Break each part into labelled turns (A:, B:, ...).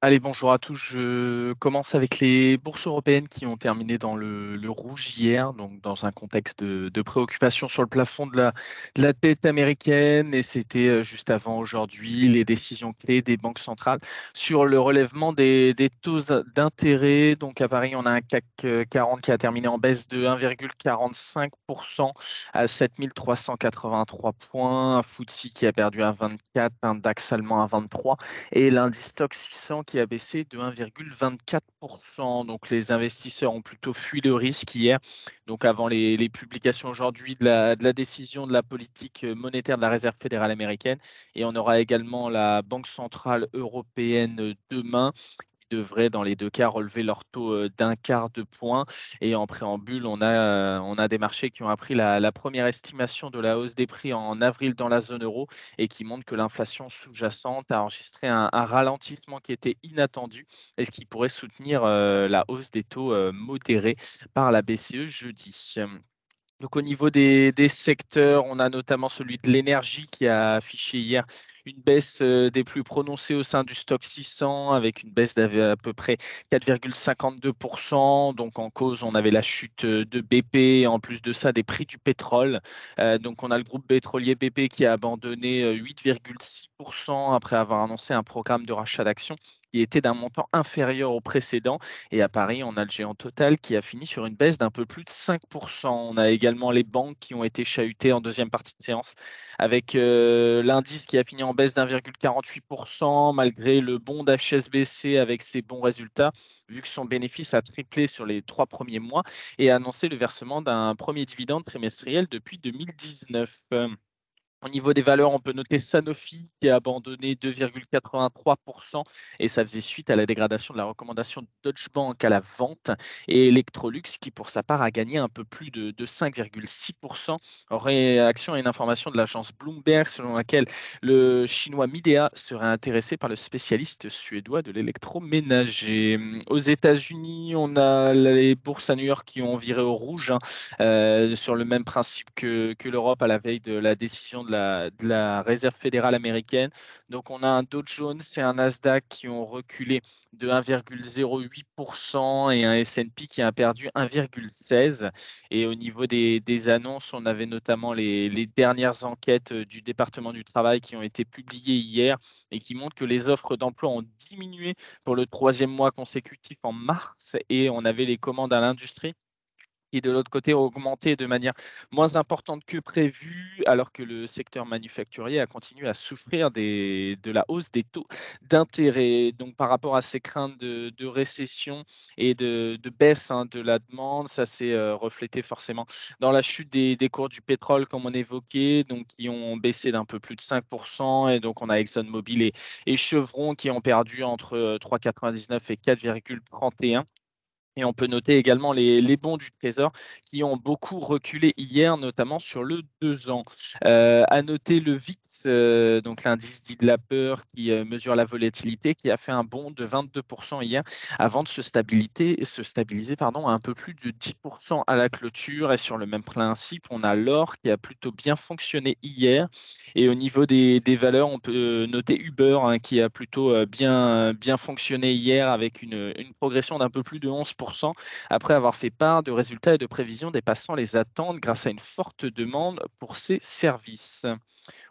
A: Allez, bonjour à tous. Je commence avec les bourses européennes qui ont terminé dans le, rouge hier, donc dans un contexte de, préoccupation sur le plafond de la, de la tête américaine. Et c'était euh, juste avant aujourd'hui les décisions clés des banques centrales sur le relèvement des, taux d'intérêt. Donc à Paris, on a un CAC 40 qui a terminé en baisse de 1,45% à 7383 points, un FTSE qui a perdu à 24, un DAX allemand à 23 et l'indice stock 600 qui a baissé de 1,24%. Donc les investisseurs ont plutôt fui le risque hier. Donc avant les, publications aujourd'hui de la, de la, décision de la politique monétaire de la Réserve fédérale américaine. Et on aura également la Banque centrale européenne demain devraient, dans les deux cas, relever leur taux d'un quart de point. Et en préambule, on a, on a des marchés qui ont appris la, première estimation de la hausse des prix en avril dans la zone euro et qui montrent que l'inflation sous-jacente a enregistré un, ralentissement qui était inattendu et ce qui pourrait soutenir la hausse des taux modérés par la BCE jeudi. Donc au niveau des, des, secteurs, on a notamment celui de l'énergie qui a affiché hier une baisse euh, des plus prononcées au sein du stock 600 avec une baisse d'à peu près 4,52%. Donc en cause, on avait la chute euh, de BP, en plus de ça, des prix du pétrole. Euh, donc on a le groupe pétrolier BP qui a abandonné 8,6% après avoir annoncé un programme de rachat d'actions qui était d'un montant inférieur au précédent. Et à Paris, on a le géant Total qui a fini sur une baisse d'un peu plus de 5%. On a également les banques qui ont été chahutées en deuxième partie de séance avec euh, l'indice qui a fini en baisse d'1,48% malgré le bon d'HSBC avec ses bons résultats, vu que son bénéfice a triplé sur les trois premiers mois et a annoncé le versement d'un premier dividende trimestriel depuis 2019. Au niveau des valeurs, on peut noter Sanofi qui a abandonné 2,83% et ça faisait suite à la dégradation de la recommandation de Deutsche Bank à la vente. Et Electrolux qui pour sa part a gagné un peu plus de, de 5,6% en réaction à une information de l'agence Bloomberg selon laquelle le chinois Midea serait intéressé par le spécialiste suédois de l'électroménager. Aux États-Unis, on a les bourses à New York qui ont viré au rouge hein, euh, sur le même principe que, que l'Europe à la veille de la décision de de la, Réserve fédérale américaine. Donc on a un Dow Jones et un Nasdaq qui ont reculé de 1,08% et un S&P qui a perdu 1,16%. Et au niveau des, des, annonces, on avait notamment les, les, dernières enquêtes euh, du département du travail qui ont été publiées hier et qui montrent que les offres d'emploi ont diminué pour le troisième mois consécutif en mars et on avait les commandes à l'industrie qui de l'autre côté augmenté de manière moins importante que prévu, alors que le secteur manufacturier a continué à souffrir de la hausse des taux d'intérêt. Donc par rapport à ces craintes de, récession et de, baisse hein, de la demande, ça s'est euh, reflété forcément dans la chute des, des, cours du pétrole, comme on évoquait, donc qui ont baissé d'un peu plus de 5%. Et donc on a ExxonMobil et, et Chevron qui ont perdu entre 3,99 euh, et 4,31. Et on peut noter également les, les, bons du Trésor qui ont beaucoup reculé hier, notamment sur le 2 ans. Euh, à noter le VIX, euh, donc l'indice dit de la peur qui euh, mesure la volatilité, qui a fait un bond de 22% hier avant de se, se stabiliser pardon, à un peu plus de 10% à la clôture. Et sur le même principe, on a l'or qui a plutôt bien fonctionné hier. Et au niveau des, des valeurs, on peut noter Uber hein, qui a plutôt bien, bien fonctionné hier avec une, une progression d'un peu plus de 11% après avoir fait part de résultats et de prévisions dépassant les attentes grâce à une forte demande pour ses services.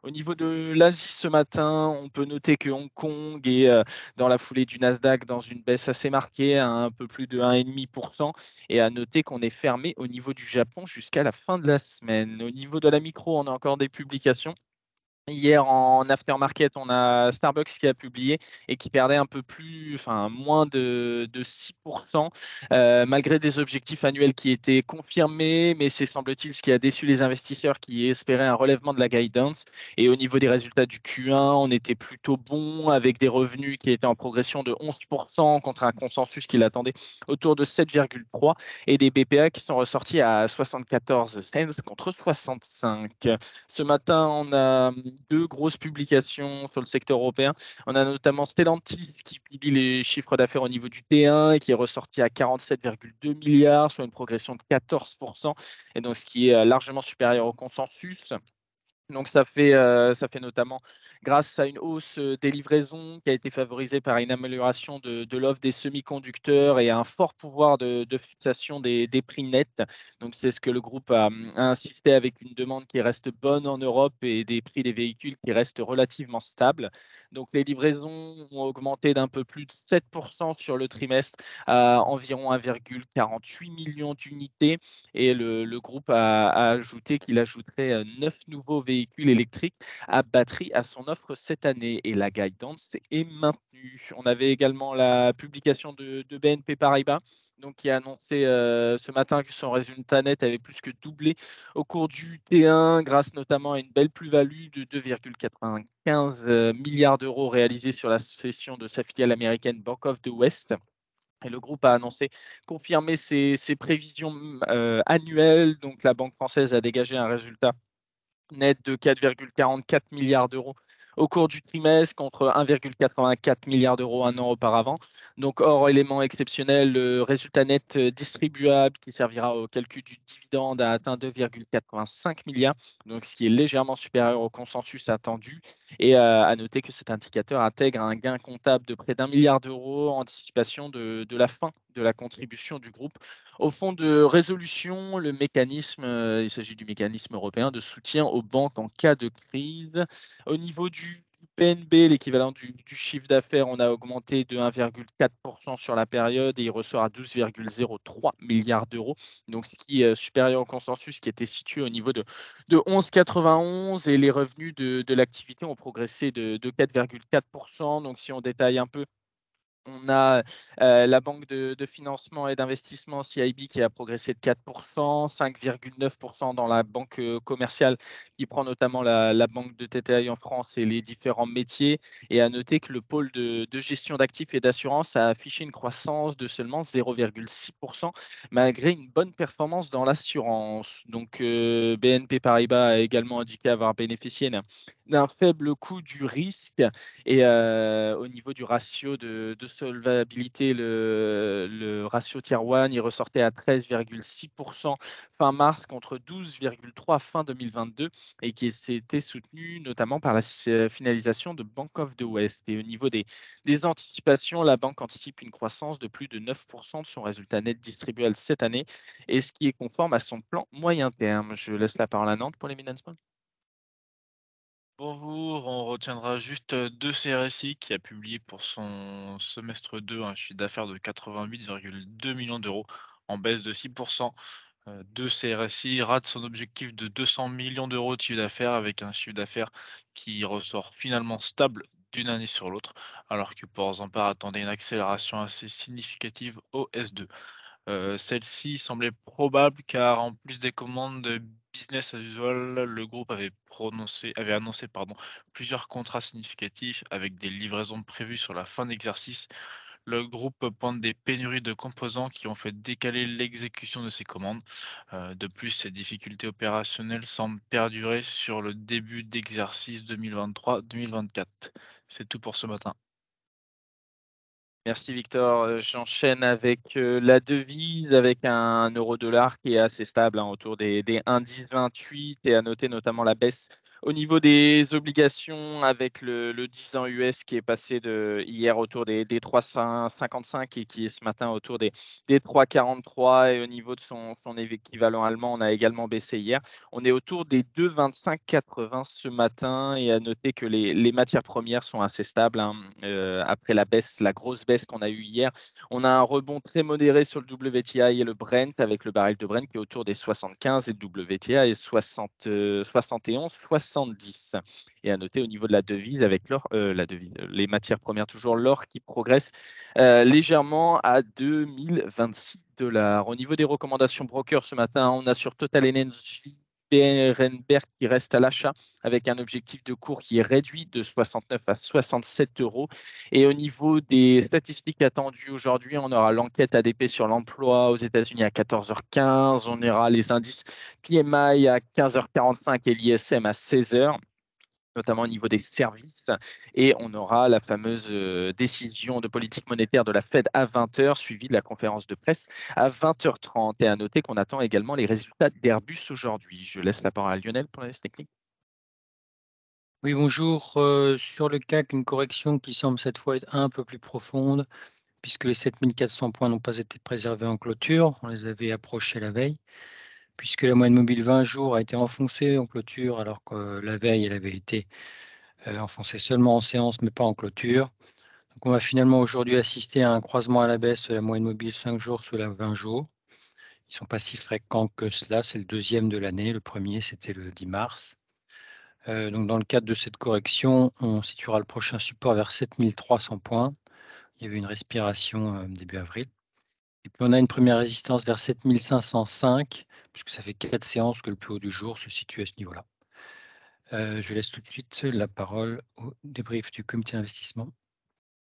A: Au niveau de l'Asie ce matin, on peut noter que Hong Kong est euh, dans la foulée du Nasdaq dans une baisse assez marquée à un peu plus de 1,5% et à noter qu'on est fermé au niveau du Japon jusqu'à la fin de la semaine. Au niveau de la micro, on a encore des publications. Hier en aftermarket, on a Starbucks qui a publié et qui perdait un peu plus, enfin moins de, de 6%, euh, malgré des objectifs annuels qui étaient confirmés, mais c'est semble-t-il ce qui a déçu les investisseurs qui espéraient un relèvement de la guidance. Et au niveau des résultats du Q1, on était plutôt bon avec des revenus qui étaient en progression de 11% contre un consensus qui l'attendait autour de 7,3 et des BPA qui sont ressortis à 74 cents contre 65. Ce matin, on a deux grosses publications sur le secteur européen. On a notamment Stellantis qui publie les chiffres d'affaires au niveau du T1 et qui est ressorti à 47,2 milliards, soit une progression de 14%, et donc ce qui est euh, largement supérieur au consensus. Donc ça fait, euh, ça fait notamment grâce à une hausse des livraisons qui a été favorisée par une amélioration de, l'offre des semi-conducteurs et un fort pouvoir de, fixation des, prix nets. Donc c'est ce que le groupe a, insisté avec une demande qui reste bonne en Europe et des prix des véhicules qui restent relativement stables. Donc les livraisons ont augmenté d'un peu plus de 7% sur le trimestre à environ 1,48 million d'unités et le, groupe a, a ajouté qu'il ajouterait 9 euh, nouveaux véhicules véhicules électriques à batterie à son offre cette année et la guidance est maintenue. On avait également la publication de, BNP Paribas donc, qui a annoncé euh, ce matin que son résultat net avait plus que doublé au cours du T1 grâce notamment à une belle plus-value de 2,95 euh, milliards d'euros réalisée sur la cession de sa filiale américaine Bank of the West. Et le groupe a annoncé confirmer ses, prévisions euh, annuelles. Donc la Banque française a dégagé un résultat net de 4,44 milliards d'euros au cours du trimestre contre 1,84 milliard d'euros un an auparavant. Donc, hors élément exceptionnel, le résultat net euh, distribuable qui servira au calcul du dividende a atteint 2,85 milliards, donc ce qui est légèrement supérieur au consensus attendu. Et euh, à noter que cet indicateur intègre un gain comptable de près d'un milliard d'euros en anticipation de, la fin de la contribution du groupe au fonds de résolution, le mécanisme, euh, il s'agit du mécanisme européen de soutien aux banques en cas de crise. Au niveau du PNB, l'équivalent du, chiffre d'affaires, on a augmenté de 1,4% sur la période et il ressort à 12,03 milliards d'euros. Donc, ce qui est supérieur au consensus qui était situé au niveau de, de 11,91 et les revenus de, l'activité ont progressé de, de 4,4%. Donc, si on détaille un peu on a la banque de, financement et d'investissement CIB qui a progressé de 4%, 5,9% dans la banque commerciale qui prend notamment la, banque de TTI en France et les différents métiers. Et à noter que le pôle de, gestion d'actifs et d'assurance a affiché une croissance de seulement 0,6% malgré une bonne performance dans l'assurance. Donc BNP Paribas a également indiqué avoir bénéficié d'un faible coût du risque et au niveau du ratio de, de solvabilité, le, ratio tier 1, il ressortait à 13,6% fin mars contre 12,3% fin 2022 et qui s'était soutenu notamment par la finalisation de Bank of the West. Et au niveau des, des anticipations, la banque anticipe une croissance de plus de 9% de son résultat net distribuable cette année et ce qui est conforme à son plan moyen terme. Je laisse la parole à Nantes pour les Minanspons.
B: Bonjour, on retiendra juste deux CRSI qui a publié pour son semestre 2 un chiffre d'affaires de 88,2 millions d'euros en baisse de 6%. Deux CRSI rate son objectif de 200 millions d'euros de chiffre d'affaires avec un chiffre d'affaires qui ressort finalement stable d'une année sur l'autre, alors que pour Zampar attendait une accélération assez significative au S2. Celle-ci semblait probable car en plus des commandes de business as usual, le groupe avait, annoncé pardon, plusieurs contrats significatifs avec des livraisons prévues sur la fin d'exercice. Le groupe pointe des pénuries de composants qui ont fait décaler l'exécution de ces commandes. de plus, ces difficultés opérationnelles semblent perdurer sur le début d'exercice 2023-2024. C'est tout pour ce matin.
A: Merci Victor. Euh, j'enchaîne avec euh, la devise, avec un euro-dollar qui est assez stable, hein, autour des, des 1,1028 et à noter notamment la baisse au niveau des obligations, avec le, 10 ans US qui est passé de hier autour des, des 355 et qui est ce matin autour des, des 343 et au niveau de son, équivalent allemand, on a également baissé hier. On est autour des 2,2580 ce matin et à noter que les, matières premières sont assez stables hein, euh, après la baisse, la grosse baisse qu'on a eue hier. On a un rebond très modéré sur le WTI et le Brent avec le baril de Brent qui est autour des 75 et le WTI est 60, 71, 60 70. Et à noter au niveau de la devise, avec l'or, euh, la devise, les matières premières toujours, l'or qui progresse euh, légèrement à 2026 dollars. Au niveau des recommandations broker ce matin, on a sur Total Energy Berenberg qui reste à l'achat avec un objectif de cours qui est réduit de 69 à 67 euros. Et au niveau des statistiques attendues aujourd'hui, on aura l'enquête ADP sur l'emploi aux États-Unis à 14h15, on aura les indices PMI à 15h45 et l'ISM à 16h notamment au niveau des services. Et on aura la fameuse euh, décision de politique monétaire de la Fed à 20h, suivie de la conférence de presse à 20h30. Et à noter qu'on attend également les résultats d'Airbus aujourd'hui. Je laisse la parole à Lionel pour la liste technique.
C: Oui, bonjour. Euh, sur le CAC, une correction qui semble cette fois être un peu plus profonde, puisque les 7400 points n'ont pas été préservés en clôture. On les avait approchés la veille, puisque la moyenne mobile 20 jours a été enfoncée en clôture, alors que la veille, elle avait été euh, enfoncée seulement en séance, mais pas en clôture. Donc on va finalement aujourd'hui assister à un croisement à la baisse de la moyenne mobile 5 jours sous la 20 jours. Ils ne sont pas si fréquents que cela. C'est le deuxième de l'année. Le premier, c'était le 10 mars. Euh, donc dans le cadre de cette correction, on situera le prochain support vers 7300 points. Il y avait une respiration euh, début avril. Et puis on a une première résistance vers 7505, puisque ça fait quatre séances que le plus haut du jour se situe à ce niveau-là. Je laisse tout de suite la parole au débrief du comité d'investissement.